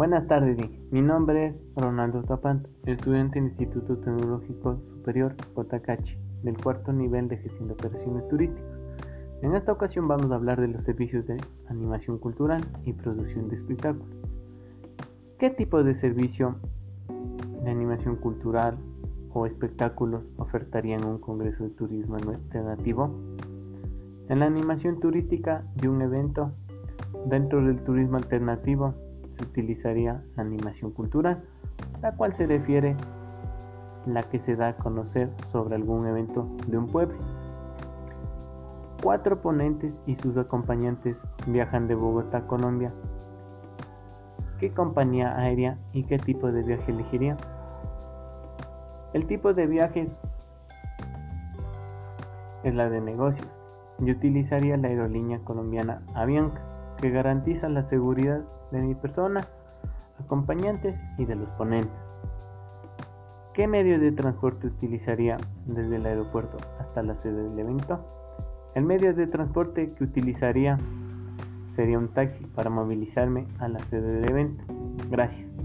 Buenas tardes, mi nombre es Ronaldo Tapant, estudiante del Instituto Tecnológico Superior Cotacachi, del cuarto nivel de gestión de operaciones turísticas. En esta ocasión vamos a hablar de los servicios de animación cultural y producción de espectáculos. ¿Qué tipo de servicio de animación cultural o espectáculos ofertarían un congreso de turismo alternativo? En la animación turística de un evento dentro del turismo alternativo utilizaría animación cultural, la cual se refiere la que se da a conocer sobre algún evento de un pueblo. Cuatro ponentes y sus acompañantes viajan de Bogotá a Colombia. ¿Qué compañía aérea y qué tipo de viaje elegiría? El tipo de viaje es la de negocios y utilizaría la aerolínea colombiana Avianca, que garantiza la seguridad de mi persona, acompañantes y de los ponentes. ¿Qué medio de transporte utilizaría desde el aeropuerto hasta la sede del evento? El medio de transporte que utilizaría sería un taxi para movilizarme a la sede del evento. Gracias.